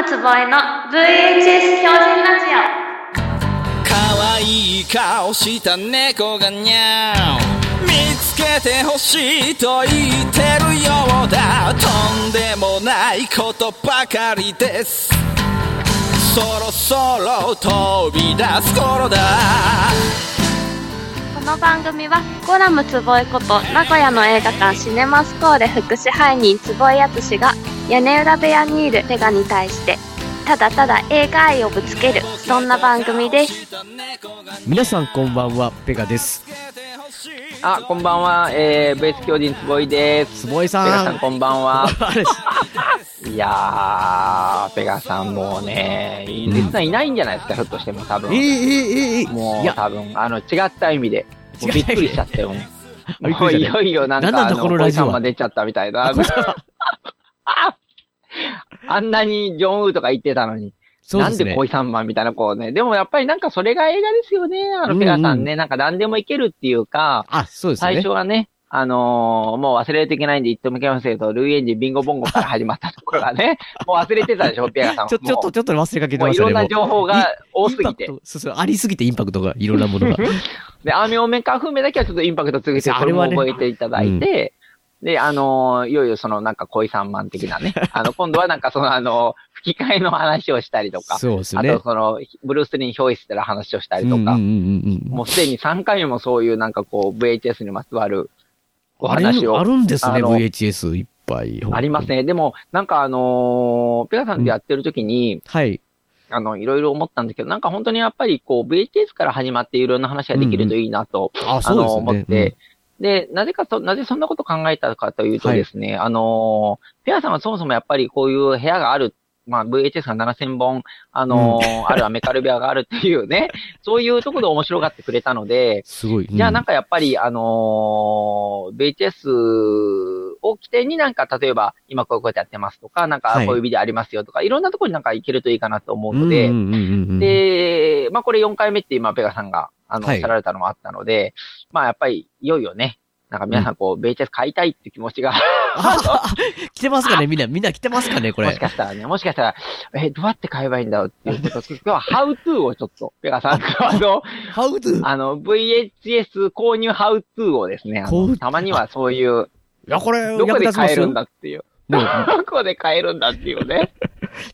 ムつぼえの VHS 標準ラジ可愛い顔した猫がにゃー見つけてほしいと言ってるようだ。とんでもないことばかりです。そろそろ飛び出す頃だ。オこの番組はコラムつぼえこと名古屋の映画館シネマスコーレ副支配人つぼえやつしが屋根裏部屋にいるペガに対してただただ映画愛をぶつけるそんな番組です皆さんこんばんは、ペガです。あ、こんばんは。えー、ベース巨人坪井です。坪井さん。ペガさんこんばんは。いやー、ペガさんもうね、リスナーいないんじゃないですか、ひょっとしても多分。ええええええもいうや、多分、あの、違った意味で。もう びっくりしちゃったよ。びっくもういよいよなんか、なんなんだあの、このラジオさんま出ちゃったみたいな。あんなにジョンウーとか言ってたのに。そうですねなんで。恋三番みたいなこうね。でもやっぱりなんかそれが映画ですよね。あの、うんうんペガさんね。なんか何でもいけるっていうか、あ、そうです最ね。初はね、あのーもう忘れるといけないんで言ってもいけませんけど、ルイエンジンビンゴボンゴから始まったところがね、もう忘れてたでしょ、ペアさん。ちょ、ちょっと、ちょっと忘れかけてましたね。いろんな情報が多すぎてそうそう、ありすぎてインパクトが、いろんなものが。で、アーミョンメンカー風味だけはちょっとインパクトつけて、それも覚えていただいて、で、あのーいよいよそのなんか恋三万的なね、あの、今度はなんかそのあの、吹き替えの話をしたりとか、そうですね。あとその、ブルース・リーに憑依してる話をしたりとか、うんうんうんうんもうすでに3回もそういうなんかこう、VHS にまつわるお話をあるんですね、VHS いっぱい。あります。ね。でも、なんかあのーペガさんでやってる時に、はい。あの、いろいろ思ったんですけど、なんか本当にやっぱりこう、VHS から始まっていろんな話ができるといいなと、あ、あの、そうですね。思って、で、なぜかと、なぜそんなこと考えたかというとですね、あのーペガさんはそもそもやっぱりこういう部屋がある、まあ VHS が7000本、あのー あるアメカル部屋があるっていうね、そういうところで面白がってくれたので、すごい。じゃあなんか、かやっぱり、あのー VHS を起点になんか、例えば、今こういうことやってますとか、なんかはい。こういうビデオありますよとか、いろんなところになんか行けるといいかなと思うので、で、まあこれ4回目って今、ペガさんが、あの、おはい。っしゃられたのもあったので、まあやっぱり、いよいよね、なんか皆さんこう、VHS 買いたいっていう気持ちが、あ 来てますかねみんな、みんな来てますかねこれ。もし。かしたらね、もしかしたら、え、どうやって買えばいいんだろうっていうこと、今日は How to をちょっと、ペガさん、あの、How to? あの、VHS 購入 How to をですね、たまにはそういう、いや、これ、どこで買えるん。だっていう。ね どこで買えるんだっていうね。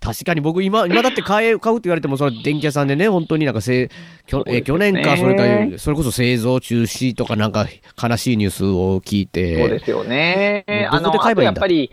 確かに僕今、今だって買え、買うって言われても、その電気屋さんでね、本当になんかせい、きょえ去年か、それか、それこそ製造中止とかなんか悲しいニュースを聞いて。そうですよね。あの、どこで買えあばいいんだ？とやっぱり、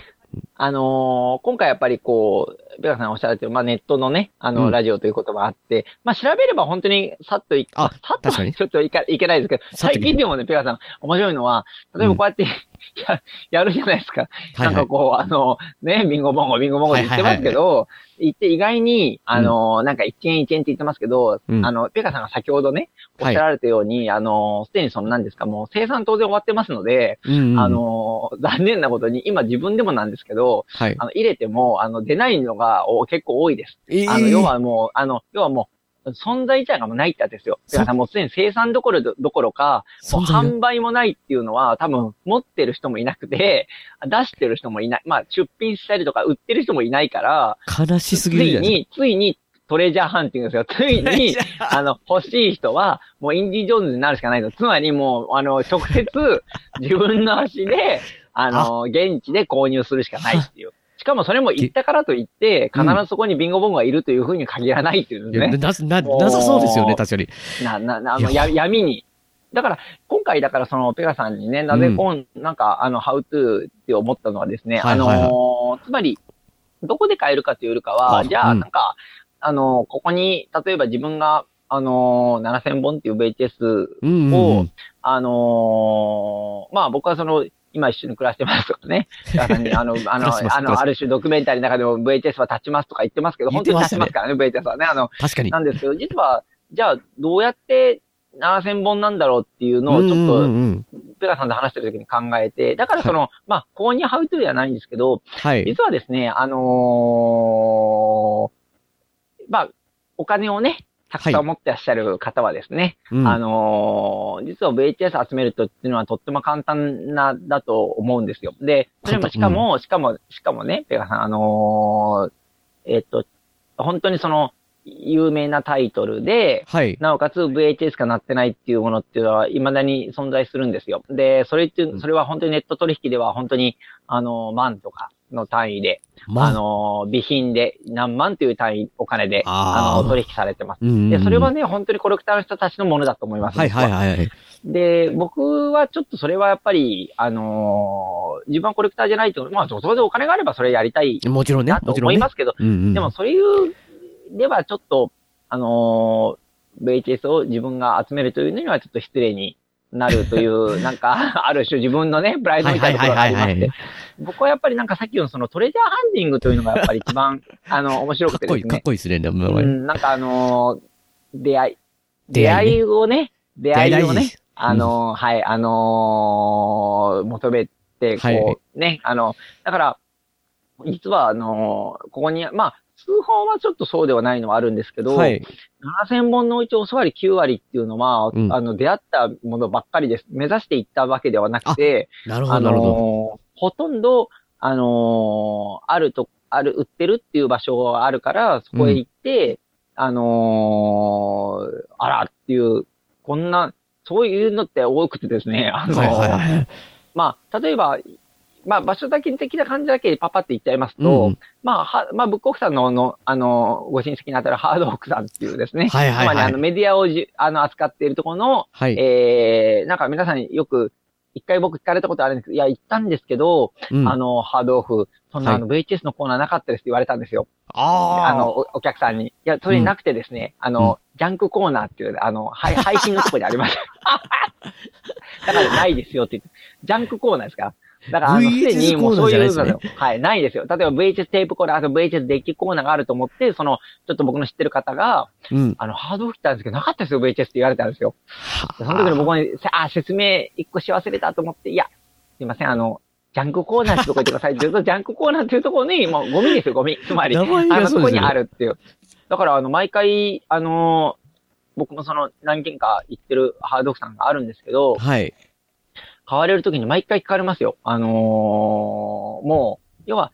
あのー今回やっぱりこう、ベガさんおっしゃられてる、まあネットのね、あの、うん。ラジオということもあって、まあ調べれば本当にさっとい、あさっと確かに。ちょっといかいけないですけど、さっと最近でもね、ペガさん、面白いのは、例えばこうやって、や、やるじゃないですか。はいはい。なんかこう、あの、ね、ビンゴボンゴ、ビンゴボンゴって言ってますけど、言って意外に、あの、なんか一円一円って言ってますけど、うん。あの、ペガさんが先ほどね、おっしゃられたように、あの、すでにその何ですか、もう生産当然終わってますので、うんうん。あ、の、残念なことに、今自分でもなんですけど、はい。あ。の、入れても、あの、出ないのがお結構多いです。えあの、要はもう、あの、要はもう、存在自体がもうないってですよ。だからもうすでに生産どころどどころか、もう販売もないっていうのは、多分持ってる人もいなくて、出してる人もいない。まあ、出品したりとか売ってる人もいないから、悲しすつぎるじゃないいに、ついにトレジャーハンティングですよ。ついに、あの、欲しい人は、もうインディ・ジョーンズになるしかないと。つまりもう、あの、直接、自分の足で、あの、現地で購入するしかないっていう。しかもそれも行ったからといって、必ずそこにビンゴボンゴがいるというふうに限らないっていういやね。な、な、なさそうですよね、確かに。な、な、な、あの、いやや闇に。だから、今回だからその、ペガさんにね、なぜこん、なんか、あの、ハウトゥーって思ったのはですね、はいはいはいあのーつまり、どこで買えるかというよりかは、あじゃあ、うんなんか、あのーここに、例えば自分が、あのー7000本っていう VHS うんうんうをん。あのーまあ僕はその、今一緒に暮らしてますとかね。あの、あの、あの、ある種ドキュメンタリーの中でも VHS は立ちますとか言ってますけど、本当に立ちますからね、VHS はね。あの、確かに。なんですけど、実は、じゃあ、どうやって7000本なんだろうっていうのを、ちょっうんと、ペガさんと話してる時に考えて、だからその、まあ、購入ハウトゥーではないんですけど、はい。実はですね、あのーまあ、お金をね、たくさん持ってらっしゃる方はですね、うんあのー実は VHS 集めるとっていうのはとっても簡単な、だと思うんですよ。で、それもしかも、しかも、しかもね、ペガさん、あのーえっと、本当にその、有名なタイトルで、はい。なおかつ VHS がなってないっていうものっていうのは未だに存在するんですよ。で、それっていう、それは本当にネット取引では本当に、あの、万とかの単位で、まあ、の、備品で何万という単位、お金で、あの、取引されてます。うんうんうんで、それはね、本当にコレクターの人たちのものだと思います。はいはいい。はいはい。で、僕はちょっとそれはやっぱり、あのー自分はコレクターじゃないと、まあ、そこでお金があればそれやりたいもちろんねな、と思いま。すけど、うんうん。でも、そういう、ではちょっと、あのー VHS を自分が集めるというのにはちょっと失礼になるという、なんか、ある種自分のね、プライドみたいなところがありまして。僕はやっぱりなんかさっきのそのトレジャーハンディングというのがやっぱり一番、あの、面白かっこいい、かっくてですね。こいいですね、うん、なんかあのー出会い、出出会いをね、出会いをねあのーはい、あのー求めて、こう、はい。ね、あの、だから、実はあのーここに、まあ、数本はちょっとそうではないのはあるんですけど、はい。7000本のうちおそわり9割っていうのは、うんあの、出会ったものばっかりです。目指していったわけではなくて、なるほど、あなるほど。のーほとんど、あのーあると、ある、売ってるっていう場所があるから、そこへ行って、あのーあらっていう、こんな、そういうのって多くてですね、あのーはいはいはい。まあ、例えば、まあ、場所だけ的な感じだけパパって言っちゃいますと、うんまあ、は、まあ、ブックオフさんの、の、あの、ご親戚にあたるハードオークさんっていうですね、はいはいはいつまりあの、メディアをじ、あの、扱っているところの、はい。えー、なんか皆さんによく、一回僕聞かれたことあるんですけど、いや、行ったんですけど、うんあの、ハードオフ、そんなあの、VHS のコーナーなかったですって言われたんですよ。ああの、おお客さんに。いや、それなくてですね、あの、ジャンクコーナーっていう、あの、はい配信のとこにありました。だからないですよって言って。ジャンクコーナーですかだから、あの、すでにもうそういうコーナーじゃないですねはい、ないですよ。例えば VHS テープコーナー、あと VHS デッキコーナーがあると思って、その、ちょっと僕の知ってる方が、うん。あの、ハードオフ来たんですけど、なかったですよ、VHS って言われたんですよ。その時に僕に、せあ、説明一個し忘れたと思って、いや、すいません、あの、ジャンクコーナーってとこ行ってください。ずっとジャンクコーナーっていうところに、もうゴミですよ、ゴミ。つまり、あの、がそこにあるっていう。だから、あの、毎回、あの僕もその何件か行ってるハードオフさんがあるんですけど、はい。買われる時に毎回聞かれますよ。あのーもう、要は、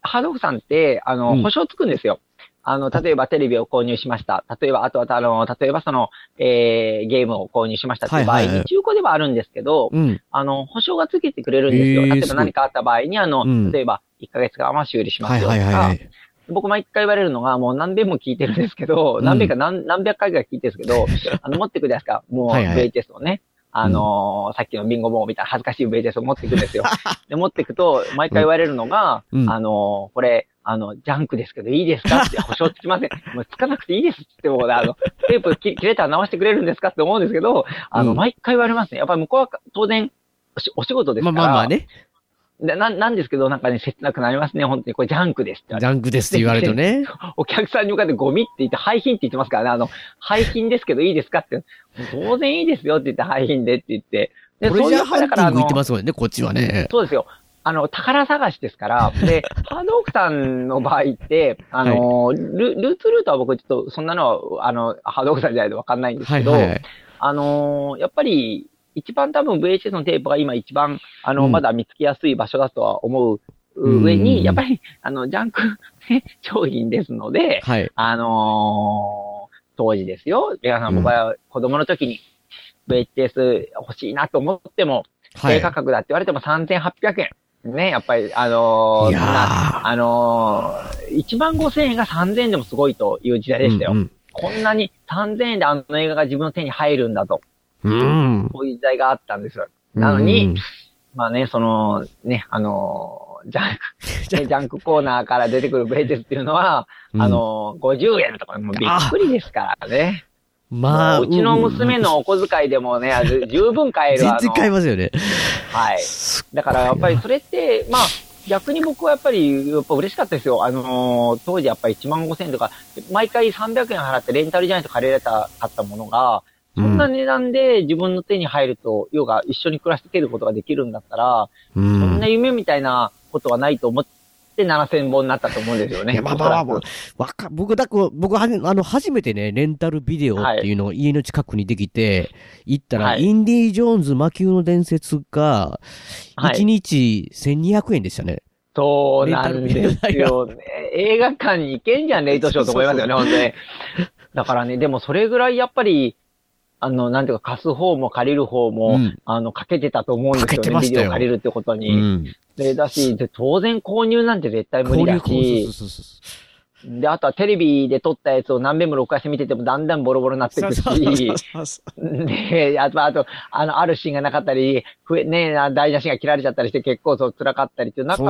ハードオフさんって、あの、うん保証つくんですよ。あの、例えばテレビを購入しました。例えば、あとは、あの、例えばその、えー、ゲームを購入しましたっていう場合に、はいはいはい中古ではあるんですけど、うん。あの、保証がつけてくれるんですよ。へー例えば何かあった場合に、あの、うん例えば、1ヶ月間は修理しまはいはいすよとか、はいはい。僕毎回言われるのが、もう何遍も聞いてるんですけど、うん何遍か何何百回ぐらい聞いてるんですけど、あの、持ってくるじゃないですか。もうはいはい VHS をね。あのーさっきのビンゴボーみたいな恥ずかしい VHS を持ってくるんですよ。で、持ってくと、毎回言われるのが、うんあのーこれ、あの、ジャンクですけどいいですかって保証つきません。もうつかなくていいですっても、あの、テープ切切れたら直してくれるんですかって思うんですけど、あの、うん毎回言われますね。やっぱり向こうは当然、お仕事ですから。まあまあまあね。でな。なんですけど、なんかね、切なくなりますね。本当に。これジャンクですってジャンクですって言われるとね。お客さんに向かってゴミって言って、廃品って言ってますからね。あの、廃品ですけどいいですかって。当然いいですよって言って、廃品でって言って。でこれじゃあハンティング行ってますもんね、こっちはね。そうですよ。あの、宝探しですから。で、ハードオークさんの場合って、あの、ルルーツルートは僕ちょっと、そんなのは、あの、ハードオークさんじゃないとわかんないんですけど、はいはいはい。あのーやっぱり、一番多分 VHS のテープが今一番、あの、うんまだ見つけやすい場所だとは思ううん上に、やっぱり、あの、ジャンク、ね、商品ですので、はい。あのー当時ですよ。皆さん、僕は子供の時に VHS 欲しいなと思っても、はい。低価格だって言われても3800円。ね、やっぱり、あのーあのー、1万5000円が3000円でもすごいという時代でしたよ。うんこんなに3000円であの映画が自分の手に入るんだと。うん。うん。こういう時代があったんですよ。なのに、まあね、その、ね、あのー ジャンク、ねジャンクコーナーから出てくるベーテスっていうのは、うんあのー50円とか、もうびっくりですからね。まあ、もううちの娘のお小遣いでもね、十分買える。全然買えますよね。はい。だからやっぱりそれって、まあ、逆に僕はやっぱり、やっぱ嬉しかったですよ。あのー当時やっぱり1万5千円とか、毎回300円払ってレンタルじゃないと借りれたかったものが、そんな値段で自分の手に入ると、要は一緒に暮らしていけることができるんだったら、うそんな夢みたいなことはないと思って7000本になったと思うんですよね。いやまあまあまあわか、僕だこ、僕はじ、あの、初めてね、レンタルビデオっていうのを家の近くにできて、行ったら、はいインディ・ジョーンズ魔球の伝説が、はい1日1200円でしたね。そうなんですよね。映画館に行けんじゃん、レイトショーと思いますよね、本当に。だからね、でもそれぐらいやっぱり、あの、なんていうか、貸す方も借りる方も、うんあの、かけてたと思うんですよね、ビデオ借りるってことうに。ん。で、だし、で当然購入なんて絶対無理だし、で、あとはテレビで撮ったやつを何遍も録画して見ててもだんだんボロボロになってくし、そうそうそうそうで、あと、あと、あの、あるシーンがなかったり、ふえ、ね、大事なシーンが切られちゃったりして結構そう辛かったりっていう中。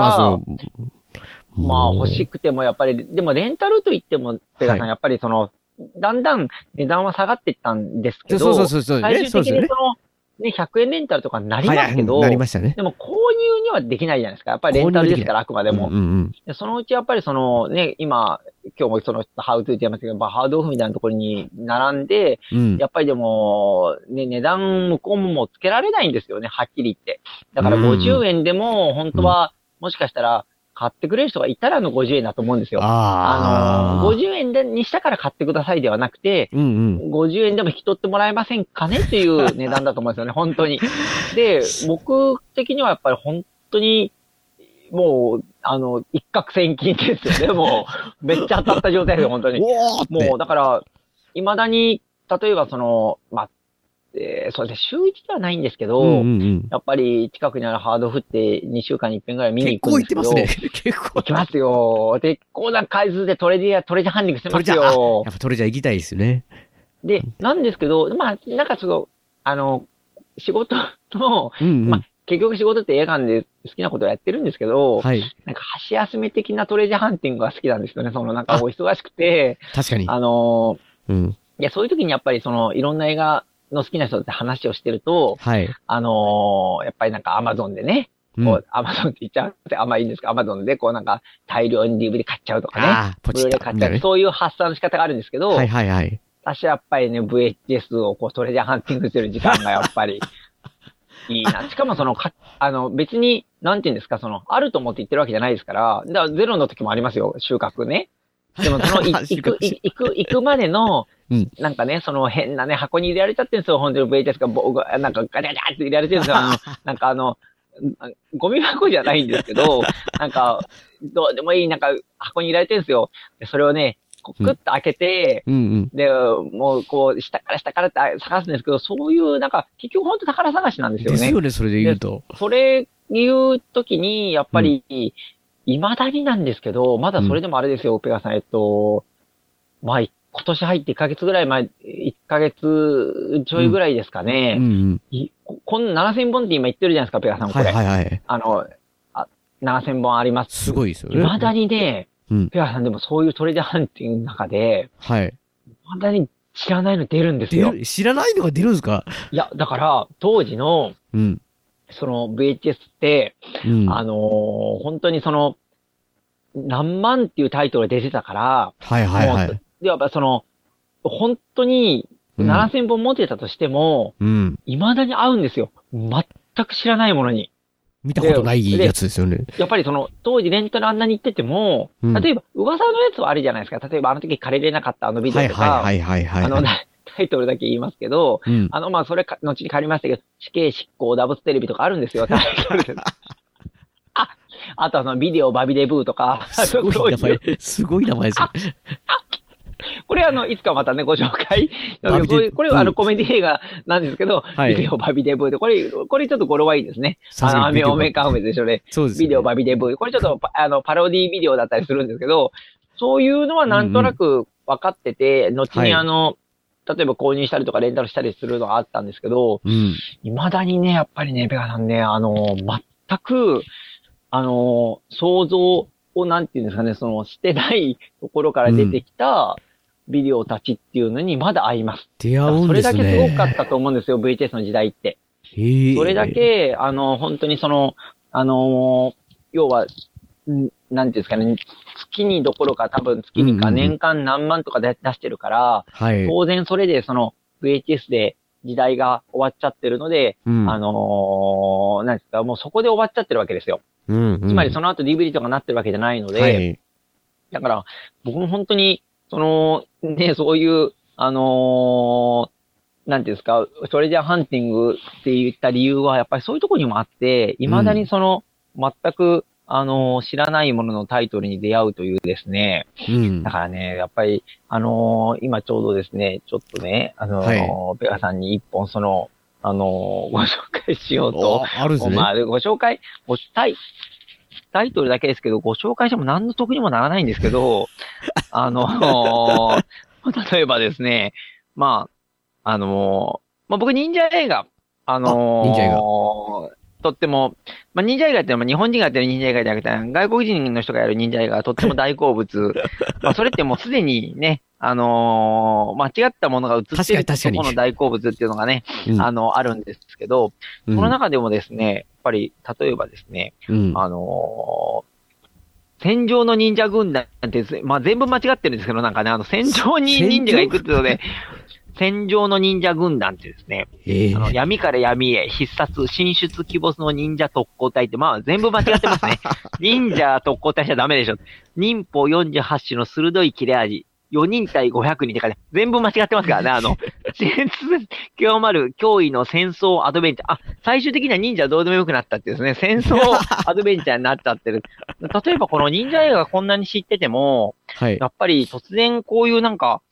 まあ欲しい。くてもやっぱり、でもレンタルと言っても、ペガさん、はいやっぱりその、だんだん値段は下がっていったんですけど、そうそうそうそう。最ねそうですよね終的にそ。の、ね、100円レンタルとかになりますけど、はいなりましたね。でも購入にはできないじゃないですか。やっぱりレンタルですから、あくまでも。うんうんでそのうちやっぱりそのね、今、今日もその、ハウトゥーって言いましたけど、まあハードオフみたいなところに並んで、うん。うん。やっぱりでも、ね、値段向こうもつけられないんですよね、はっきり言って。だからうん50円でも、本当は、もしかしたら、買ってくれる人がいたらの50円だと思うんですよ。あ。の、50円でにしたから買ってくださいではなくて、うんうん。50円でも引き取ってもらえませんかねっていう値段だと思うんですよね、本当に。で、僕的にはやっぱり本当に、もう、あの、一攫千金ですよね、もう。めっちゃ当たった状態ですよ、本当に。もう、だから、未だに、例えばその、まあ、えーそうですね、週一ではないんですけど、うんうんうん。やっぱり近くにあるハードフって2週間に1遍ぐらい見に結行くんですけど。構行ってますね。結構。行きますよ。結構な回数でトレジャー、トレジャーハンディングしてますよや。っぱトレジャー行きたいですよね。で、なんですけど、まあ、なんかちょっと、あの、仕事の、うんうん。まあ、結局仕事って映画館で好きなことをやってるんですけど、はい。なんか箸休め的なトレジャーハンティングが好きなんですよね。そのなんかお忙しくて、確かに。あの、うん。いや、そういう時にやっぱりその、いろんな映画の好きな人って話をしてると、はい。あのやっぱりなんかアマゾンでね、うんこう、アマゾンって言っちゃうってあんまいいんですかアマゾンでこうなんか大量に DVD 買っちゃうとかね。ああ、ポチッブルーレイ買っちゃう。そういう発散の仕方があるんですけど、はいはいはい。私はやっぱりね、VHS をこうトレジャーハンティングする時間がやっぱりいいな。しかもそのか、あの別に、なんて言うんですか、その、あると思って言ってるわけじゃないですから、だからゼロの時もありますよ、収穫ね。でもその、行く、行く、行くまでの、うんなんかね、その変なね、箱に入れられちゃってるんですよ、本当に VHS がぼ、なんかガチャガチャって入れられてるんですよ。あの、なんかあの、ゴミ箱じゃないんですけど、なんか、どうでもいい、なんか箱に入れられてるんですよ。でそれをね、こうクッと開けて、うんうん。で、もう、こう、下から下からって探すんですけど、そういう、なんか、結局本当宝探しなんですよね。ですよね、それで言うと。それ言うときに、やっぱり、未だになんですけど、まだそれでもあれですよ、ペガさん、えっと、まあ、い今年入って1ヶ月ぐらい前、1ヶ月ちょいぐらいですかうんね。うん。いここんな7000本って今言ってるじゃないですか、ペガさん、こはいれ。はいはい。あの、あ、7000本あります。すごいですよね。未だにね、うんペガさんでもそういうトレジャーハンティングの中で、はい。未だに知らないの出るんですよ。知らないのが出るんですか？いや、だから、当時の、うん。その VHS って、うん。あのー本当にその、何万っていうタイトルが出てたから、はいはいはもうい。で、やっぱその、本当にうん7000本持ってたとしても、うん。未だに合うんですよ。全く知らないものに。見たことないやつですよね。やっぱりその、当時レンタルあんなに行ってても、うん例えば、噂のやつはあるじゃないですか。例えば、あの時借りれなかったあのビデはいオとか、はいはいはいはい。あの、タイトルだけ言いますけど、うん。あの、まあ、それか、後に借りましたけど、死刑執行ダブステレビとかあるんですよ、タイトルで。あ、あとはそのビデオバビデブーとか、すごい名前。すごい名前ですね。これあの、いつかまたね、ご紹介。これはあの、コメディ映画なんですけど、はいビデオバビデブーで、これ、これちょっと語呂はいいですね。あの、アメオオメカンフェスでしょね。そうですね。ビデオバビデブー。これちょっとパ、あの、パロディビデオだったりするんですけど、そういうのはなんとなく分かってて、後はいにあの、例えば購入したりとかレンタルしたりするのがあったんですけど、うん。未だにね、やっぱりね、ペガさんね、あの、全く、あの、想像を、なんていうんですかね、その、してないところから出てきたビデオたちっていうのにまだ合います。出会うんそれだですね。けすごかったと思うんですよ、VHS の時代って。それだ、け、あの、本当にその、あの、要は、んなんていうんですかね、月にどころか多分月にか年間何万とかで出してるから、はい。当然それでその VHS で時代が終わっちゃってるので、うんあのーなんですか、もうそこで終わっちゃってるわけですよ。うんうんつまりその後 DVD とかなってるわけじゃないので、はい。だから僕も本当に、その、ね、そういう、あのーなんていうんですか、トレジャーハンティングって言った理由は、やっぱりそういうところにもあって、未だにその、全く、あの、知らないもののタイトルに出会うというですね。うんだ。からね、やっぱり、あのー今ちょうどですね、ちょっとね、あのーはいベガさんに一本その、あのーご紹介しようとお。あるんですね。まあ、ご紹介、ごタイ、タイトルだけですけど、ご紹介しても何の得にもならないんですけど、あのー例えばですね、まあ、あのーまあ、僕忍者映画、あのーあ忍者映画とっても、まあ、忍者映画ってのは日本人がやってる忍者映画じゃなくて、外国人の人がやる忍者映画がとっても大好物。まあ、それってもうすでにね、あのー間違ったものが映ってるとこの大好物っていうのがね、うんあの、あるんですけど、うんその中でもですね、やっぱり、例えばですね、うん。あのー戦場の忍者軍団ってぜ、まあ、全部間違ってるんですけど、なんかね、あの、戦場に忍者が行くっていうので、戦場の忍者軍団ってですね、ええあの闇から闇へ必殺、進出鬼没の忍者特攻隊って、まあ、全部間違ってますね。忍者特攻隊じゃダメでしょ。忍法48種の鋭い切れ味。4人対500人ってかね、全部間違ってますからね、あの、極まる脅威の戦争アドベンチャー。あ、最終的には忍者どうでもよくなったってですね、戦争アドベンチャーになっちゃってる。例えばこの忍者映画こんなに知ってても、はいや。っぱり突然こういうなんか、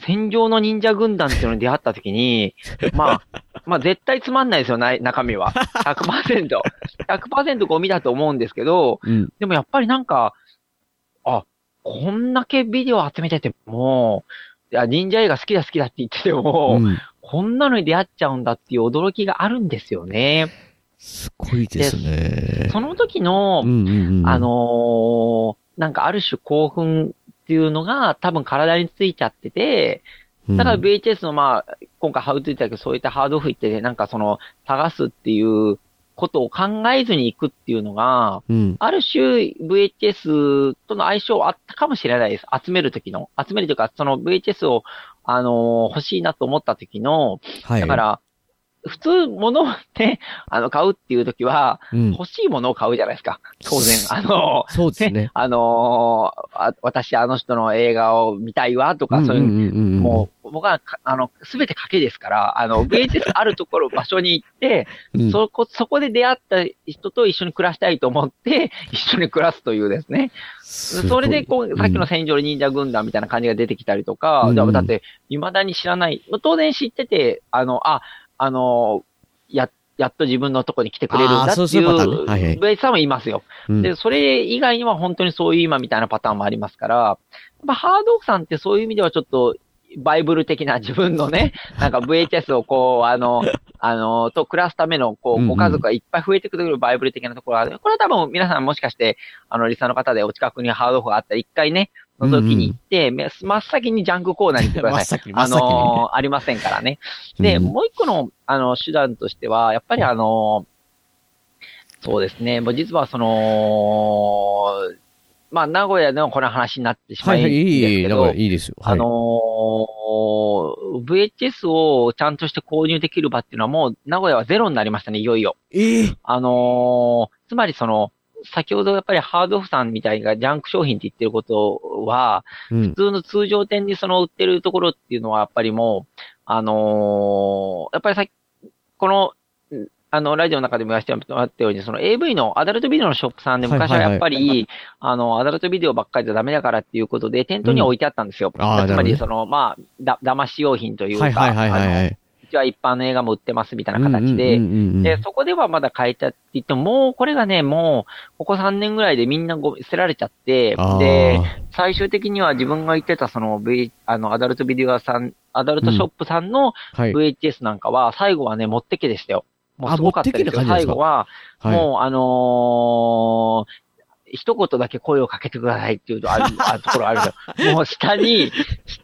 戦場の忍者軍団っていうのに出会った時に、まあ、まあ絶対つまんないですよ、な中身は。100%。100%ゴミだと思うんですけど、うん。でもやっぱりなんか、あ、こんだけビデオ集めてても、いや、忍者映画好きだ好きだって言ってても、うんこんなのに出会っちゃうんだっていう驚きがあるんですよね。すごいですね。その時の、うんうんうん。あのーなんかある種興奮っていうのが多分体についちゃってて、うん、だから VHS のまあ、今回ハウトゥー言ったけど、そういったハードオフ行ってね、なんかその、探すっていうことを考えずに行くっていうのが、うん。ある種 VHS との相性あったかもしれないです。集める時の。集めるというか、その VHS を、あのー欲しいなと思った時の、はい。だから、普通物をね、あの、買うっていう時は、うん、欲しいものを買うじゃないですか。当然。あのーそうですね。あのーあ私あの人の映画を見たいわとか、そういう、んんんんもう、僕はか、あの、すべて賭けですから、あの、VHS あるところ、場所に行って、うん、そこ、そこで出会った人と一緒に暮らしたいと思って、一緒に暮らすというですね。すそれで、こう、さっきの戦場忍者軍団みたいな感じが出てきたりとか、うんだって、未だに知らない、当然知ってて、あの、あ、あの、や、やっと自分のとこに来てくれるんだっていうベイさんもいますよ。うんで、それ以外には本当にそういう今みたいなパターンもありますから、やっぱハードオフさんってそういう意味ではちょっと、バイブル的な自分のね、なんか VHS をこう、あの、あの、と暮らすための、こう、ご家族がいっぱい増えてくるバイブル的なところがある。これは多分皆さんもしかして、あの、リスナーの方でお近くにハードオフがあったら一回ね、覗きに行って、め真っ先にジャンクコーナーに行ってください。真っ先に真あっ先にのーありませんからね。で、うんもう一個の、あの、手段としては、やっぱりあのーそうですね、もう実はその、まあ、名古屋でのこの話になってしまはいはい、うんですいい、いい、けど、だからいいですよ。はい。あのー VHS をちゃんとして購入できる場っていうのはもう名古屋はゼロになりましたね、いよいよ。ええあのーつまりその、先ほどやっぱりハードオフさんみたいなジャンク商品って言ってることは、うん普。通の通常店にその売ってるところっていうのはやっぱりもう、あのーやっぱりさこの、んあの、ラジオの中でも言わせてもらったように、その AV のアダルトビデオのショップさんではい昔はやっぱり、あの、アダルトビデオばっかりじゃダメだからっていうことで、店頭には置いてあったんですよ。あーつまり、その、まあ、だ、騙し用品というか、はいはいはいはいはあのい。うちは一般の映画も売ってますみたいな形で、で、そこではまだ買えたって言っても、もうこれがね、もう、ここ3年ぐらいでみんなご捨てられちゃってで、最終的には自分が言ってたその、V、あの、アダルトビデオ屋さん、アダルトショップさんのはい。VHS なんかは、最後はね、持ってけでしたよ。もうあすごかったですよ。最後は、はい。もう、あのー一言だけ声をかけてくださいっていうとある、あるところあるんですよ。もう下に、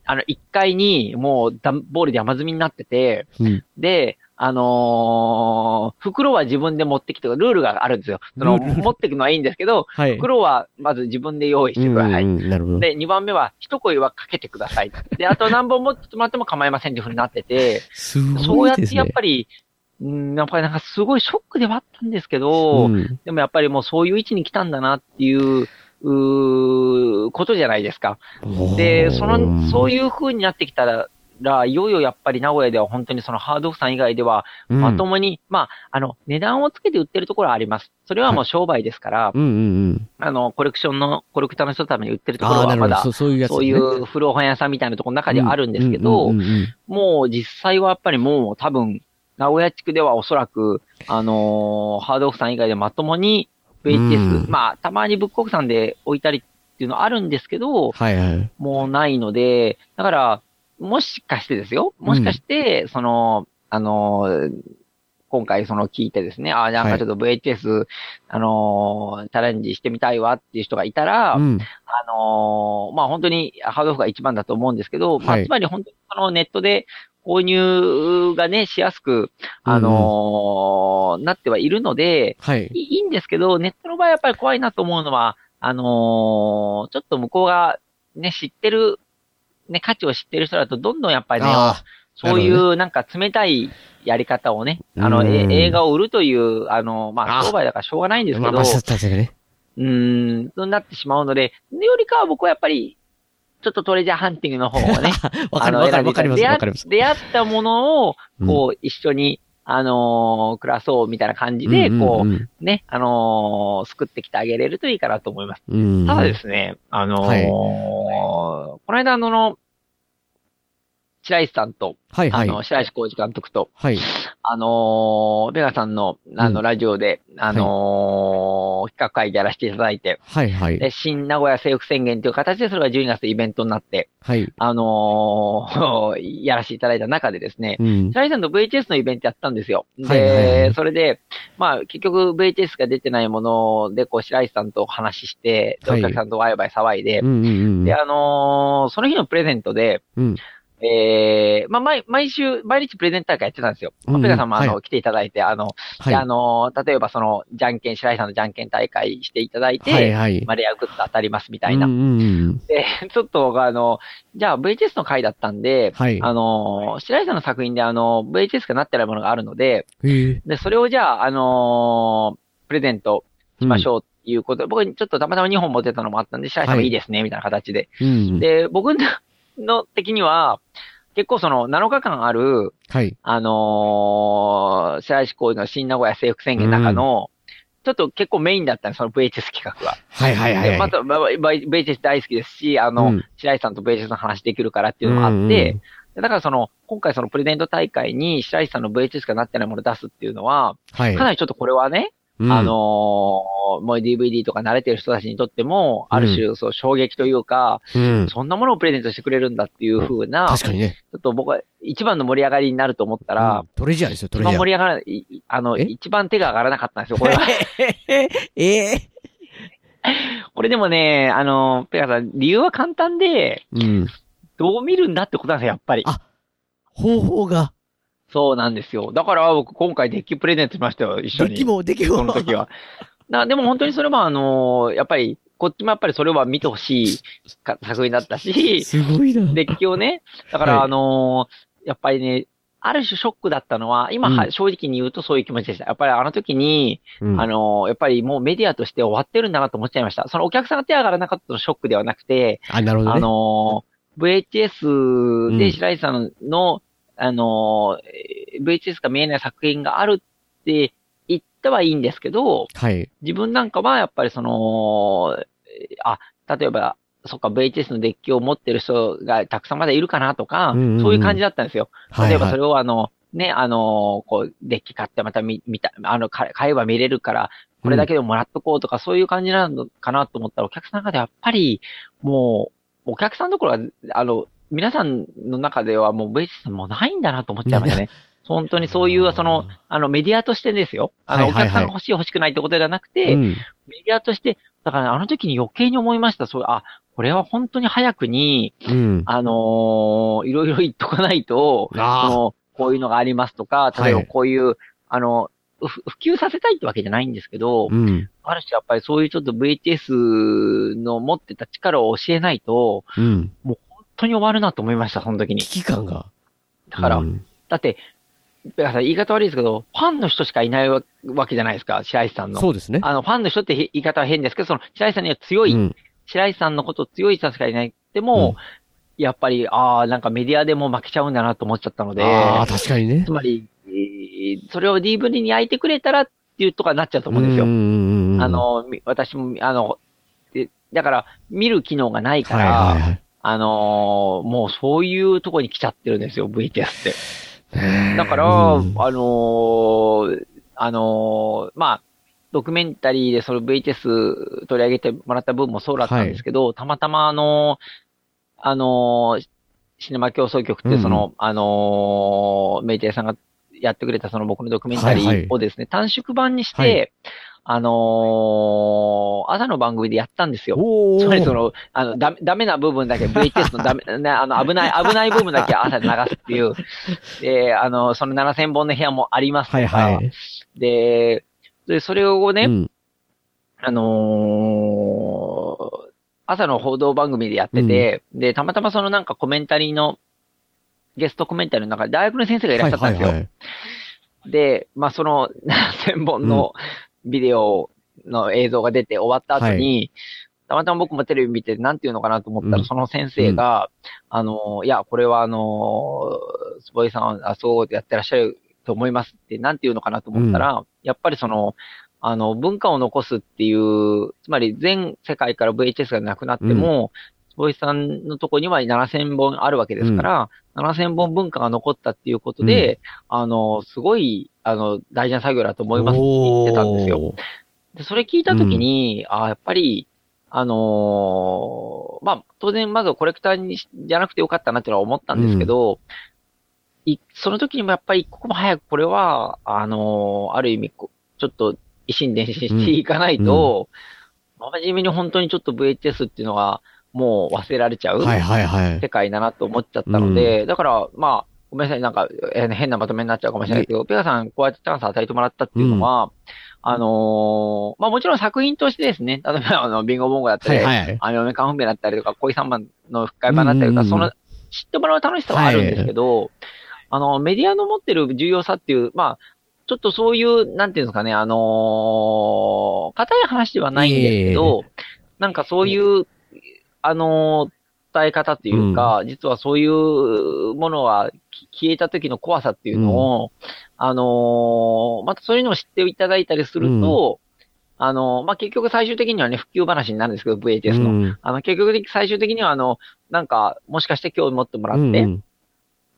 あの、1階に、もう、段ボールで山積みになってて、うんで、あのー袋は自分で持ってきて、ルールがあるんですよ。その、持ってくのはいいんですけど、はい。袋はまず自分で用意してください。うんうんうんなるほど。で、2番目は、一声はかけてください。で、あと何本持ってもらっても構いませんっていう風になってて、すそうやって。やっぱり、うん、やっぱりなんかすごいショックではあったんですけど、うんでもやっぱりもうそういう位置に来たんだなっていう、うーことじゃないですか。で、その、そういう風になってきたら、ら、いよいよやっぱり名古屋では本当にそのハードオフさん以外では、まともに、まあ、あの、値段をつけて売ってるところはあります。それはもう商売ですから、うんうんうん。あの、コレクションの、コレクターの人のために売ってるところはまだ。そ、うそういうね。そういう古本屋さんみたいなところの中ではあるんですけど、うんうんうんうんもう実際はやっぱりもう多分、名古屋地区ではおそらく、あのーハードオフさん以外でまともに VHS、うん。まあ、たまにブックオフさんで置いたりっていうのはあるんですけど、はいはい。もうないので、だから、もしかしてですよ、もしかして、その、あのー今回その聞いてですね、ああ、なんかちょっと VHS、あのーチャレンジしてみたいわっていう人がいたら、うん。あのーまあ本当にハードオフが一番だと思うんですけど、まあはいつまり本当にそのネットで購入がね、しやすく、あのーなってはいるので、はい。いいいんですけど、ネットの場合やっぱり怖いなと思うのは、あのーちょっと向こうがね、知ってる、ね、価値を知ってる人だとどんどんやっぱりね、あそういうなんか冷たいやり方をね、あの、映画を売るという、あの、まああ。商売だからしょうがないんであ。すけど、まあまあ、確かにね。うーん、となってしまうので、よりかは僕はやっぱり、ちょっとトレジャーハンティングの方をね、わかるわかるわかりますわかります。出会ったものを、こう、一緒に、あのー暮らそうみたいな感じで、こうんう、ね、あのー救ってきてあげれるといいかなと思います。うんうん、ただですね、あのーはい。この間あの、白石さんと、はいはい。あの、白石浩二監督と、はい。あのーベガさんの、あの、うんラジオで、あのー企画会議やらせていただいて、はいはい。で、新名古屋征服宣言という形でそれが12月でイベントになって、はい。あのー やらせていただいた中でですね、うん。シャイさんと VHS のイベントやったんですよ。で、はいはいはいそれで、まあ結局 VHS が出てないもので、こう白石さんとお話しして、お客さんとワイワイ騒いで、うんうんうん。で、あのーその日のプレゼントで、うん。えー、まあ毎、毎週、毎日プレゼント大会やってたんですよ。うんうんペガさんもあの、は来ていただいて、あの、はい。であのー例えばその、じゃんけん、白石さんのじゃんけん大会していただいて、はいはい。まあレアグッズ当たりますみたいな。うんうんうん。で、ちょっと、あの、じゃあ VHS の回だったんで、はい。あの、白石さんの作品であの、VHS がなってないものがあるので。で、それをじゃあ、あのプレゼントしましょうっていうことで、僕ちょっとたまたま2本持ってたのもあったんで、白石さんもいいですね、みたいな形で。うん。で、僕の的には、結構その7日間ある、はい。あのー、白石公の新名古屋征服宣言の中の、ちょっと結構メインだったんです、その VHS 企画が。はいはいはい。でまた、まあまあ VHS 大好きですし、あの、うん白石さんと VHS の話できるからっていうのもあって、うんうんでだからその、今回そのプレゼント大会に白石さんの VHS がなってないものを出すっていうのは、はい。かなりちょっとこれはね、うんあのー、もう DVD とか慣れてる人たちにとっても、ある種、そう、衝撃というか、うん。そんなものをプレゼントしてくれるんだっていう風な、ち確かにね。ょっと僕は一番の盛り上がりになると思ったらうん、トレジャーですよ、トレジャー。一番盛り上がらない、いあの、え？一番手が上がらなかったんですよ、これは。え え？これでもね、あの、ペガさん、理由は簡単で、うん。どう見るんだってことなんですよ、やっぱり。あ方法が。そうなんですよ。だから僕今回デッキプレゼントしましたよ、一緒に。デッキも、デッキも。その時は。なでも本当にそれはあのやっぱり、こっちもやっぱりそれは見てほしいか作品だったし、すごいな。デッキをね、だからはいあのやっぱりね、ある種ショックだったのは、今はうん正直に言うとそういう気持ちでした。やっぱりあの時に、うんあのやっぱりもうメディアとして終わってるんだなと思っちゃいました。そのお客さんが手上がらなかったのショックではなくて、あ、なるほどね。あのー、VHS うんで白石さんの、あの VHS が見えない作品があるって言ってはいいんですけど、はい。自分なんかはやっぱりその、えーあ、例えば、そっか、VHS のデッキを持ってる人がたくさんまだいるかなとか、うんうんうんそういう感じだったんですよ。はいはい例えばそれをあの、ね、あの、こう、デッキ買ってまた見、見た、あの、買買えば見れるから、これだけでももらっとこうとか、そういう感じなのかなと思ったら、お客さんの中でやっぱり、もう、お客さんどころは、あの、皆さんの中ではもう VHS もうないんだなと思っちゃいましたね。本当にそういう、その、あの、メディアとしてですよ。あの、はいはいはいお客さんが欲しい欲しくないってことではなくて、うん。メディアとして、だからね、あの時に余計に思いました。そう、あ、これは本当に早くに、うん。あのーいろいろ言っとかないと、あその、こういうのがありますとか、例えばはいこういう、あの、ふ普及させたいってわけじゃないんですけど、うん。ある種やっぱりそういうちょっと VHS の持ってた力を教えないと、うん。本当に終わるなと思いました、その時に危。機感が。だから、うんだって、だから言い方悪いですけど、ファンの人しかいないわわけじゃないですか、白石さんの。そうですね。あの、ファンの人って言い方は変ですけど、その白石さんには強い、うん白石さんのこと強い人しかいない。でも、やっぱり、ああ、なんかメディアでも負けちゃうんだなと思っちゃったので、ああ、確かにねつ。まり、えーそれを DVD に焼いてくれたらっていうとかになっちゃうと思うんですよ。よあ、の、み私も、あの、でだから、見る機能がないから、はいはいはいあのーもうそういうとこに来ちゃってるんですよ、VTS って。だから、うん。あのーあのーまあ、ドキュメンタリーでその VTS 取り上げてもらった分もそうだったんですけど、たまたまあのーあのーシネマ競争局ってその、あのーメイテイさんがやってくれたその僕のドキュメンタリはいはい。ーをですね、短縮版にして、はいあのー朝の番組でやったんですよ。つまりその、あの、ダメ、ダメな部分だけ、VTS のダメ、ね、あの、危ない、危ない部分だけ朝で流すっていう。で、あの、その7000本の部屋もあります。はいはい。で、で、それをね、うんあのー朝の報道番組でやってて、で、たまたまそのなんかコメンタリーの、ゲストコメンタリーの中で大学の先生がいらっしゃったんですよ。はいはいはいで、まあ、その7000本のビデオの映像が出て終わった後に、たまたま僕もテレビ見て、なんていうのかなと思ったら、うん。その先生が、あの、いや、これはあの、坪井さんは、あ、そうやってらっしゃると思いますって、なんていうのかなと思ったら、やっぱりその、あの、文化を残すっていう、つまり全世界から VHS がなくなっても、坪井さんのとこには7000本あるわけですから、7000本文化が残ったっていうことで、あの、すごい、あの、大事な作業だと思いますって言ってたんですよ。で、それ聞いたときに、ああ、やっぱり、あのーまあ、当然まずはコレクターにしじゃなくてよかったなっていうのは思ったんですけど、いその時にもやっぱり一刻も早くこれは、あのーある意味こう、ちょっと一心伝心していかないと、真面目に本当にちょっと VHS っていうのがもう忘れられちゃうはいはいはい。世。界だなと思っちゃったので、だから、まあ、ごめんなさい、なんか、えー変なまとめになっちゃうかもしれないけど、ペガさん、こうやってチャンス与えてもらったっていうのは、あのーまあもちろん作品としてですね、例えば、あの、ビンゴボンゴだったり、はいはい。あの、嫁カンフンベだったりとか、恋三番の深い版だったりとか、うんうんうんその、知ってもらう楽しさはあるんですけど、あの、メディアの持ってる重要さっていう、まあ、ちょっとそういう、なんていうんですかね、あのー硬い話ではないんですけど、なんかそういう、あのー伝え方っていうか、実はそういうものはき消えた時の怖さっていうのを、あのーまたそういうのを知っていただいたりすると、あのーまあ、結局最終的にはね、復旧話になるんですけど、VHS の。うん。あの、結局的、最終的には、あの、なんか、もしかして興味持ってもらって、うんうん。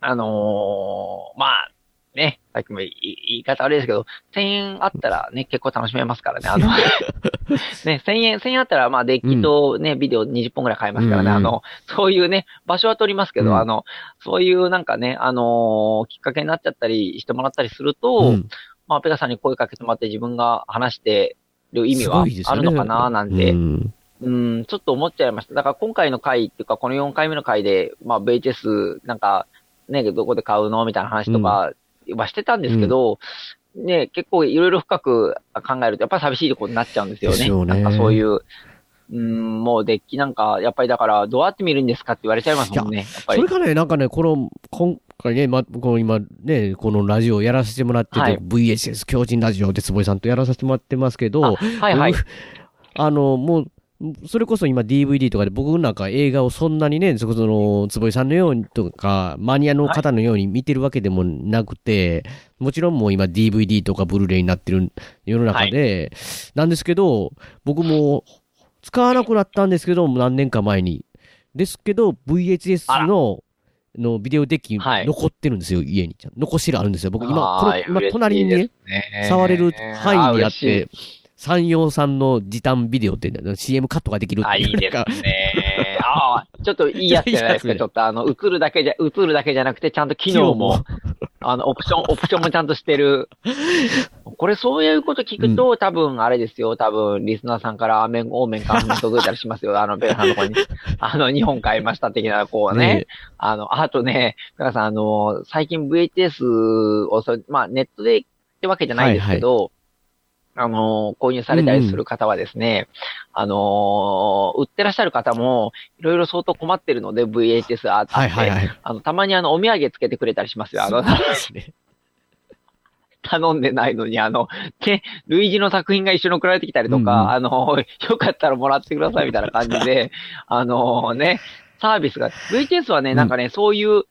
あのーまあ、ね、さっきも言い方悪いですけど、1000円あったらね、結構楽しめますからね。あの、ね、1000円、1000円あったら、まあ、デッキとね、ビデオ20本くらい買えますからね。うんあの、そういうね、場所は取りますけど、うん。あの、そういうなんかね、あのーきっかけになっちゃったりしてもらったりすると、うん。まあ、ペガさんに声かけてもらって自分が話してる意味すはあるのかな、なんて。うん。うん、ちょっと思っちゃいました。だから今回の回っていうか、この4回目の回で、まあ、VHS なんか、ね、どこで買うのみたいな話とかはしてたんですけど、ね、結構いろいろ深く考えると、やっぱり寂しいことになっちゃうんですよね。よねなんかそういう、うん、もうデッキなんか、やっぱりだから、どうやって見るんですかって言われちゃいますもんね。それ。からね、なんかね、この、今回ね、ま、この今ね、このラジオをやらせてもらってて、はい VHS 強靭ラジオで坪井さんとやらさせてもらってますけあど、はいはい。僕 あの、もう、それこそ今 DVD とかで僕なんか映画をそんなにね、そこその、坪井さんのようにとか、マニアの方のように見てるわけでもなくて、もちろんもう今 DVD とかブルーレイになってる世の中で、なんですけど、僕も使わなくなったんですけど、何年か前に。ですけど、VHS の、のビデオデッキはい残ってるんですよ、家に。残しがあるんですよ。僕今、この今隣にね、触れる範囲にあって、山陽さんの時短ビデオっていうの CM カットができるってあ、いいですね。ああ、ちょっといいやつじゃないですか。ちょっとあの、映るだけじゃ、映るだけじゃなくて、ちゃんと機能も、あの、オプション、オプションもちゃんとしてる。これそういうこと聞くと、多分あれですよ。多分、リスナーさんからアーメン、オーメン、カンメン届いたりしますよ。あの、ベガさんのとこに。あの、2本買いました的な、こうね。ねあの、あとね、ベガさん、あの、最近 VHS をそ、まあ、ネットでってわけじゃないですけど、あの、購入されたりする方はですね、あの、売ってらっしゃる方も、いろいろ相当困ってるので、VHS あって、はいはいはい。あの、たまにあの、お土産つけてくれたりしますよ。あの、ね。頼んでないのに、あの、で、類似の作品が一緒に送られてきたりとか、うんうんあの、よかったらもらってくださいみたいな感じで、あのね、サービスが、VTS はね、なんかね、そういう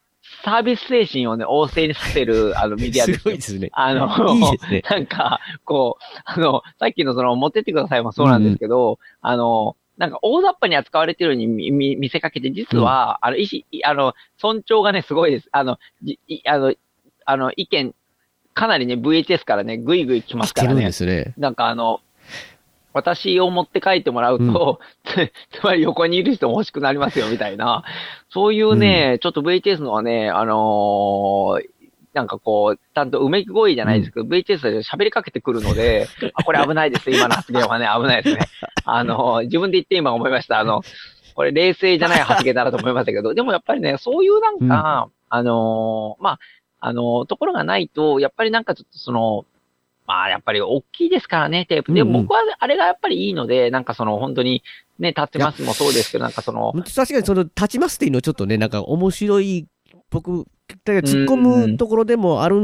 サービス精神をね、旺盛にさせる、あの、メディアですすよごいですね。あの、いいですね なんか、こう、あの、さっきのその、持ってってくださいもそうなんですけど、あの、なんか大雑把に扱われてるように見見見せかけて、実は、あの、意思、いあの、尊重がね、すごいです。あの、じいあの、あの、意見、かなりね、VHS からね、ぐいぐい来ますからね来てるんで。すね。なんかあの、私を持って帰ってもらうと、つまり横にいる人も欲しくなりますよ、みたいな。そういうね、ちょっと VTS のはね、あのーなんかこう、ちゃんとうめき声じゃないですけど、VTS で喋りかけてくるので、あ、これ危ないです、今の発言はね、危ないですね。あのー自分で言って今思いました。あの、これ冷静じゃない発言だなと思いましたけど、でもやっぱりね、そういうなんか、あのーまあ、あのーところがないと、やっぱりなんかちょっとその、まあ、やっぱり大きいですからね、テープ。で、うんうん僕はあれがやっぱりいいので、なんかその本当に、ね、立ってますもそうですけど、なんかその、確かにその、立ちますっていうのちょっとね、なんか面白い、僕、突っ込むところでもある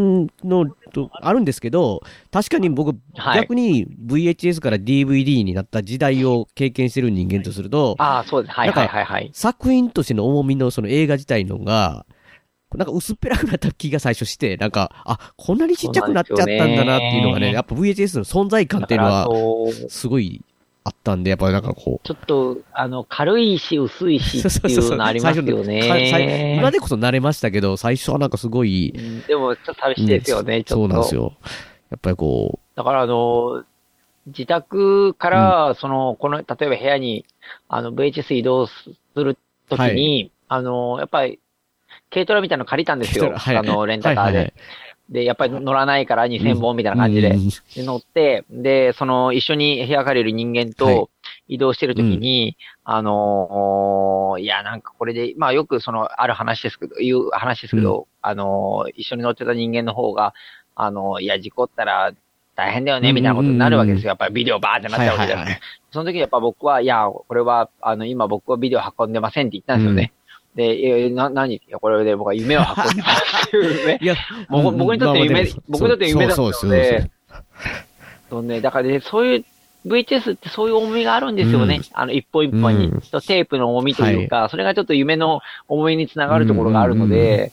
のと、あるんですけど、確かに僕、はい逆に VHS から DVD になった時代を経験してる人間とすると、ああ、そうです。はいはいはいはい。作品としての重みのその映画自体のが、なんか薄っぺらくなった気が最初して、なんか、あ、こんなにちっちゃくなっちゃったんだなっていうのがね、やっぱ VHS の存在感っていうのは、すごいあったんで、やっぱりなんかこう、ちょっと、あの、軽いし、薄いしっていうのありますよね。今でこそ慣れましたけど、最初はなんかすごい、うん。でも、ちょっと寂しいですよね、ちょっと。そうなんですよ。やっぱりこだから、あの、自宅から、その、この、例えば部屋に、あの、VHS 移動するときに、あの、やっぱり、軽トラみたいなの借りたんですよ。はいあの、レンタカーで。はいはいはいで、やっぱり乗らないから2000本みたいな感じで。うんで乗って、で、その、一緒に部屋借りる人間はいと移動してるときに、あのーいや、なんかこれで、まあよくその、ある話ですけど、いう話ですけど、あのー一緒に乗ってた人間の方が、あのーいや、事故ったら大変だよね、みたいなことになるわけですよ。やっぱりビデオバーってなっちゃうわけじゃないはいはいはいその時やっぱ僕は、いや、これは、あの、今僕はビデオ運んでませんって言ったんですよね。で、え、な、何？いや、これで僕は夢を運んでますっていうね。いや、僕僕にとって夢僕にとって夢だったので。そうそうそうそう。そうね、だからね、そういう、VHS ってそういう重みがあるんですよね。うん。あの、一本一本に。うん。とテープの重みというか、それがちょっと夢の重みにつながるところがあるので、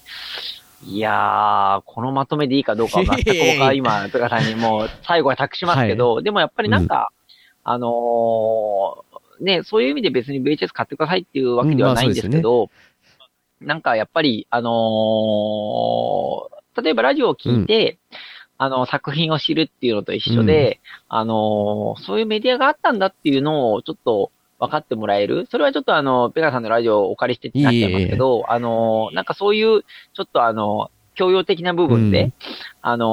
いやー、このまとめでいいかどうかは全く僕は今、トカさんにもう最後は託しますけど、でもやっぱりなんか、あのーね、そういう意味で別に VHS 買ってくださいっていうわけではないんですけど、なんかやっぱり、あのー例えばラジオを聞いて、あの、作品を知るっていうのと一緒で、あのーそういうメディアがあったんだっていうのをちょっと分かってもらえる？それはちょっとあの、ペガさんのラジオをお借りしてってなっちゃいますけど、あのーなんかそういう、ちょっとあの、教養的な部分で、うん。あのー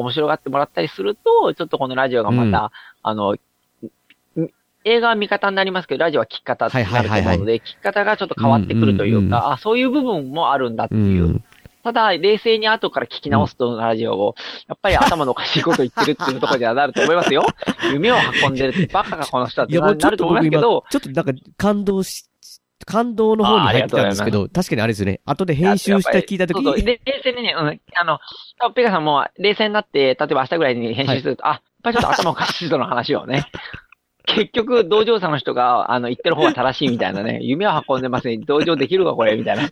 面白がってもらったりすると、ちょっとこのラジオがまた、あの、ん映画は見方になりますけど、ラジオは聞き方なると思うので、はいはいはい聞き方がちょっと変わってくるというか、うんうんうんあ、そういう部分もあるんだってういう。ん。ただ、冷静に後から聞き直すと、ラジオを、やっぱり頭のおかしいこと言ってるっていうところにはなると思いますよ。夢を運んでるって、バカがこの人だってなると思いますけど、ちょっとなんか感動し、感動の方に入ってたんですけど、確かにあれですね、後で編集して聞いたときに、そうそうで冷静にね、うん、あの、ペガさんも冷静になって、例えば明日ぐらいに編集すると、あ、やっぱりちょっと頭おかしい人の話をね。結局、同乗者の人が、あの、言ってる方が正しいみたいなね、夢を運んでますね、同乗できるか、これ、みたいな。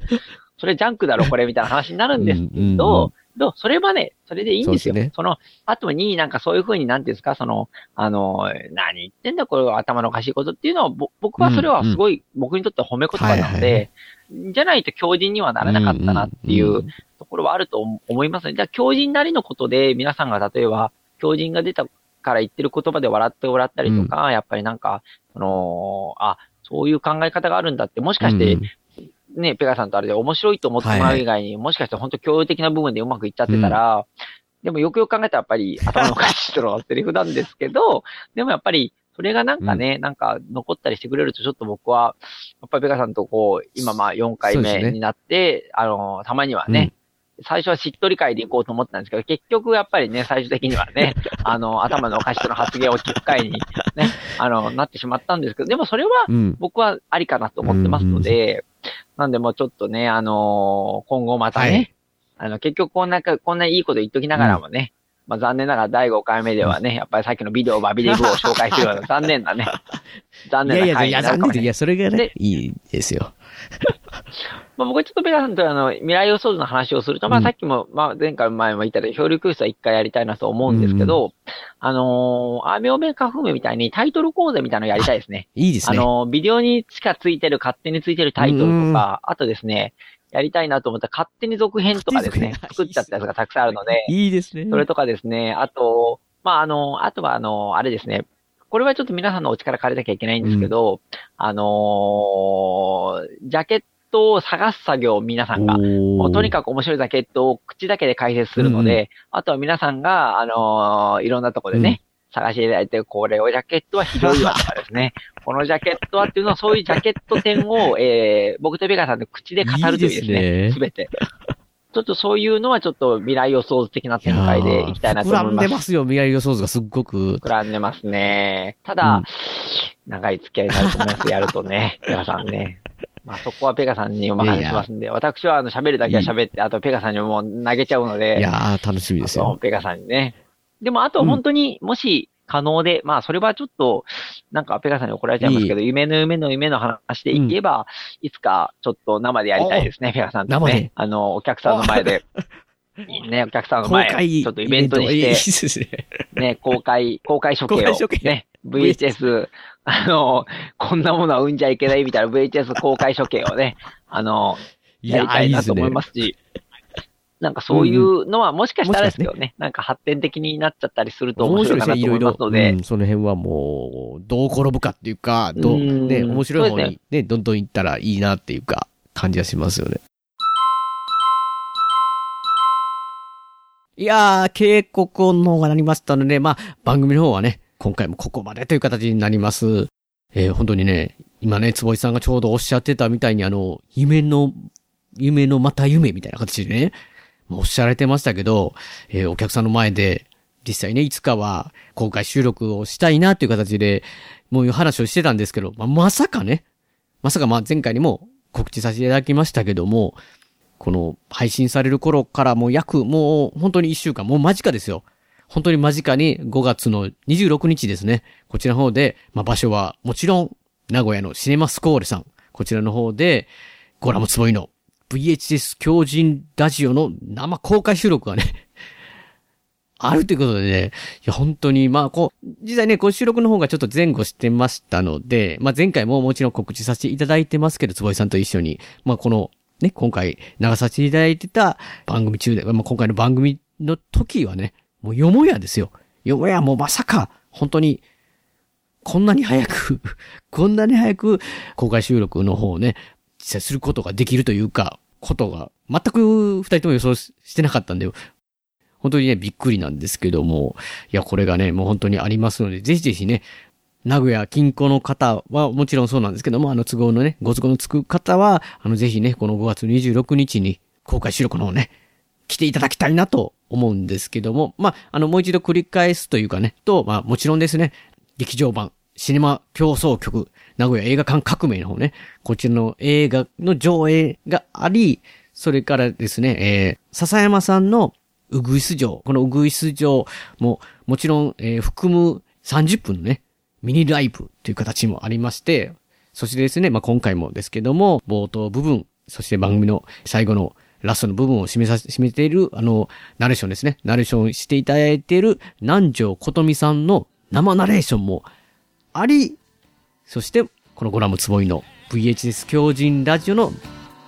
それジャンクだろ、これ、みたいな話になるんですけど、どうそれはね、それでいいんですよ。そねその、後になんかそういうふうになんていうんですか、その、あの、何言ってんだ、これは頭のおかしいことっていうのは、ぼ僕はそれはすごい、僕にとっては褒め言葉なので、じゃないと強靭にはならなかったなっていう、ところはあると思いますね。じゃあ、強靭なりのことで、皆さんが例えば、強靭が出たから言ってる言葉で笑ってもらったりとか、やっぱりなんか、その、あ、そういう考え方があるんだって、もしかして、ね、ペガさんとあれで面白いと思ってもらう以外に、もしかして本当教養的な部分でうまくいっちゃってたら、でもよくよく考えたらやっぱり頭のおかしい人のセリフなんですけど、でもやっぱり、それがなんかね、なんか残ったりしてくれるとちょっと僕は、やっぱりペガさんとこう、今まあ4回目になって、あの、たまにはね、最初はしっとり会で行こうと思ってたんですけど、結局やっぱりね、最終的にはね、あの、頭のおかしい人の発言を聞く会にね、あの、なってしまったんですけど、でもそれはうん。僕はありかなと思ってますので、なんでもうちょっとね、あのー今後またね、はいあの、結局こんなか、こんないいこと言っときながらもね、まあ残念ながら第5回目ではね、やっぱりさっきのビデオバビデブを紹介するような 残念なね、残いやいや、念な回にいや、なるかもい残念でいや、それがねで、いいですよ。まあ、僕はちょっとペガさんとあの、未来予想図の話をすると、まうんあさっきも、まあ前回前も言ったように、漂流教室は一回やりたいなと思うんですけど、あのー、アメオメカフメみたいにタイトル講座みたいなのやりたいですね。いいですね。あのー、ビデオにしかついてる、勝手についてるタイトルとか、あとですね、やりたいなと思ったら勝手に続編とかですね作っちゃったやつがたくさんあるので、いいですね。それとかですね、あと、まあ、あの、あとはあの、あれですね、これはちょっと皆さんのお力借りなきゃいけないんですけど、あのージャケットを探す作業を皆さんが、もうとにかかく面白いジャケットを口だけで解説するので、あとは皆さんが、あのーいろんなとこでね、探していただいて、これをジャケットはひどいわとかですね。このジャケットはっていうのは、そういうジャケット点を、えー、僕とベガさんで口で語るというですいいですね、ねすべて。ちょっとそういうのはちょっと未来予想図的な展開でいきたいなと思い膨らんま。ですますよ、未来予想図がすっごく。膨らんでますね。ただ、うん長い付き合いになると思います。やるとね、ペガさんね。まあそこはペガさんにお任せしますんで、私はあの喋るだけは喋って、あとペガさんにもう投げちゃうので、いやー、楽しみですよ。ペガさんにね。でもあと本当にもし可能で、まあそれはちょっと、なんかペガさんに怒られちゃいますけど、夢の夢の夢の話でいけば、いつかちょっと生でやりたいですね、ペガさんとね。生で。あの、お客さんの前で。ね、お客さんの前、ちょっとイベントにして、ね。ね、公開、公開処刑を。ね、VHS、あの、こんなものは産んじゃいけないみたいな VHS 公開処刑をね、あの、いやりたいなと思いますし、なんかそういうのはもしかしたらですよね、なんか発展的になっちゃったりすると面面白いかなと思いいろいろ。ますので、うんその辺はもう、どう転ぶかっていうか、どう、うんね、面白い方にね、どんどん行ったらいいなっていうか、感じがしますよね。いやー、警告の方がなりましたので、まあ、番組の方はね、今回もここまでという形になります。えー本当にね、今ね、坪井さんがちょうどおっしゃってたみたいに、あの、夢の、夢のまた夢みたいな形でね、おっしゃられてましたけど、えーお客さんの前で、実際ね、いつかは公開収録をしたいなっていう形で、もういう話をしてたんですけど、まあ、まさかね、まさかまあ前回にも告知させていただきましたけども、この配信される頃からもう約もう本当に一週間、もう間近ですよ。本当に間近に5月の26日ですね。こちらの方で、まあ場所はもちろん名古屋のシネマスコーレさん。こちらの方で、ゴラムつぼいの VHS 狂人ラジオの生公開収録がね、あるということでね、いや、本当に、まあ、こう、実際ね、こう収録の方がちょっと前後してましたので、まあ前回ももちろん告知させていただいてますけど、坪井さんと一緒に、まあこの、ね、今回流させていただいてた番組中で、まあ今回の番組の時はね、もうよもやですよ。よもやもうまさか、本当に、こんなに早く、こんなに早く公開収録の方をね、実際することができるというか、ことが、全く二人とも予想してなかったんで、本当にね、びっくりなんですけども、いや、これがね、もう本当にありますので、ぜひぜひね、名古屋近郊の方はもちろんそうなんですけども、あの都合のね、ご都合のつく方は、あのぜひね、この5月26日に公開収録の方ね、来ていただきたいなと思うんですけども、まあ、あのもう一度繰り返すというかね、と、まあもちろんですね、劇場版、シネマ競争局、名古屋映画館革命の方ね、こちらの映画の上映があり、それからですね、えー、笹山さんのうぐいす城、このうぐいす城も、もちろん、えー含む30分のね、ミニライブという形もありまして、そしてですね、まあ、今回もですけども、冒頭部分、そして番組の最後のラストの部分を締めさせ、締めている、あの、ナレーションですね。ナレーションしていただいている南條琴美さんの生ナレーションもあり、そして、このゴラムつぼいの VHS 狂人ラジオの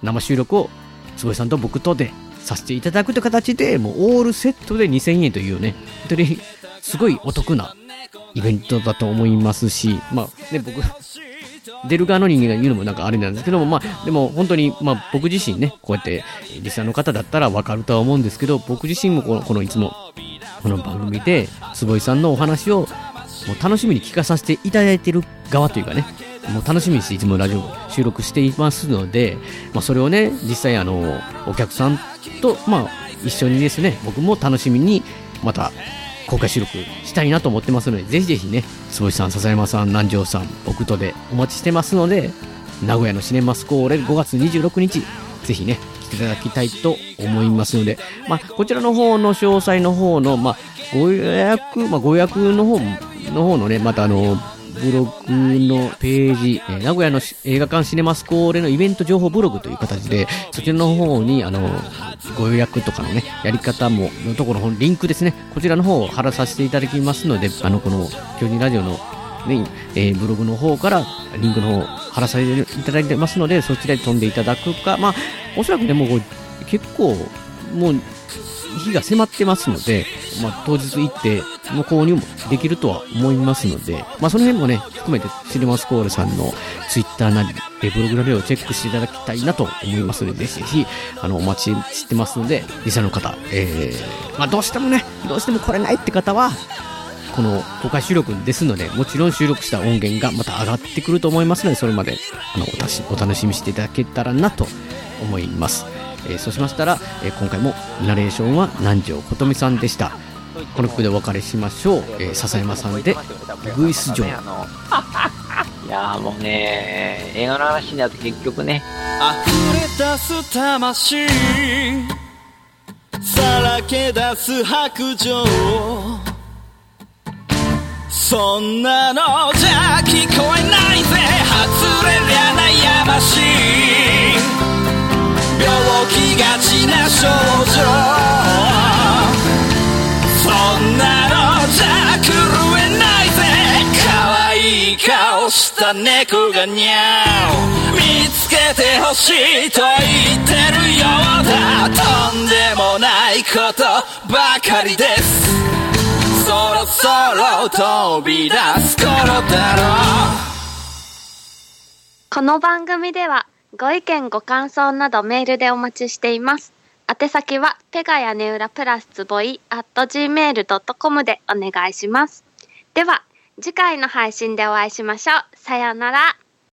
生収録を、つぼいさんと僕とでさせていただくという形で、もうオールセットで2000円というね、本当にすごいお得なイベントだと思いますし、まあね、僕、出る側の人間が言うのもなんかあれなんですけども、まあ、でも本当に、まあ僕自身ね、こうやって、リスナーの方だったらわかるとは思うんですけど、僕自身もこの、このいつも、この番組で、坪井さんのお話を、もう楽しみに聞かさせていただいている側というかね、もう楽しみにしていつもラジオ収録していますので、まあそれをね、実際あの、お客さんと、まあ一緒にですね、僕も楽しみに、また公開収録したいなと思ってますので、ぜひぜひね、坪井さん、笹山さん、南條さん、僕とでお待ちしてますので、名古屋のシネマスコーレ5月26日、ぜひね、来ていただきたいと思いますので、まあ、こちらの方の詳細の方の、まあ、ご予約、まあ、ご予約の方も、の方のね、またあの、ブログのページ、えー名古屋の映画館シネマスコーレのイベント情報ブログという形で、そちらの方に、あの、ご予約とかのね、やり方も、のところのリンクですね、こちらの方を貼らさせていただきますので、あの、この、巨人ラジオのね、えーブログの方からリンクの方貼らさせていただいてますので、そちらに飛んでいただくか、まあ、おそらくね、も結構、もう、日が迫ってますので、まあ、当日行って、もう購入もできるとは思いますので、まあ、その辺もね、含めてシネマスコールさんのツイッターなり、えブログなりをチェックしていただきたいなと思いますので、ぜひぜひ、あの、お待ちしてますので、リサの方、えー、まあ、どうしてもね、どうしても来れないって方は、この公開収録ですので、もちろん収録した音源がまた上がってくると思いますので、それまであのおたしお楽しみしていただけたらなと思います。えーそうしましたら、えー今回もナレーションは南條琴美さんでした。この曲でお別れしましょう。えー笹山さんで、ウグイス城。いやーもうね、映画の話になると結局ね、溢れ出す魂さらけ出す白状そんなのじゃ聞こえないぜ外れりゃ悩ましい病気がちな症状そんなのじゃ狂えないぜ可愛い顔した猫がにゃお見つけてほしいと言ってるようだとんでもないことばかりですそろそろ飛び出す頃だろうこの番組ではご意見ご感想などメールでお待ちしています。宛先はペガ屋根裏プラスつぼい at gmail.com でお願いします。では次回の配信でお会いしましょう。さようなら。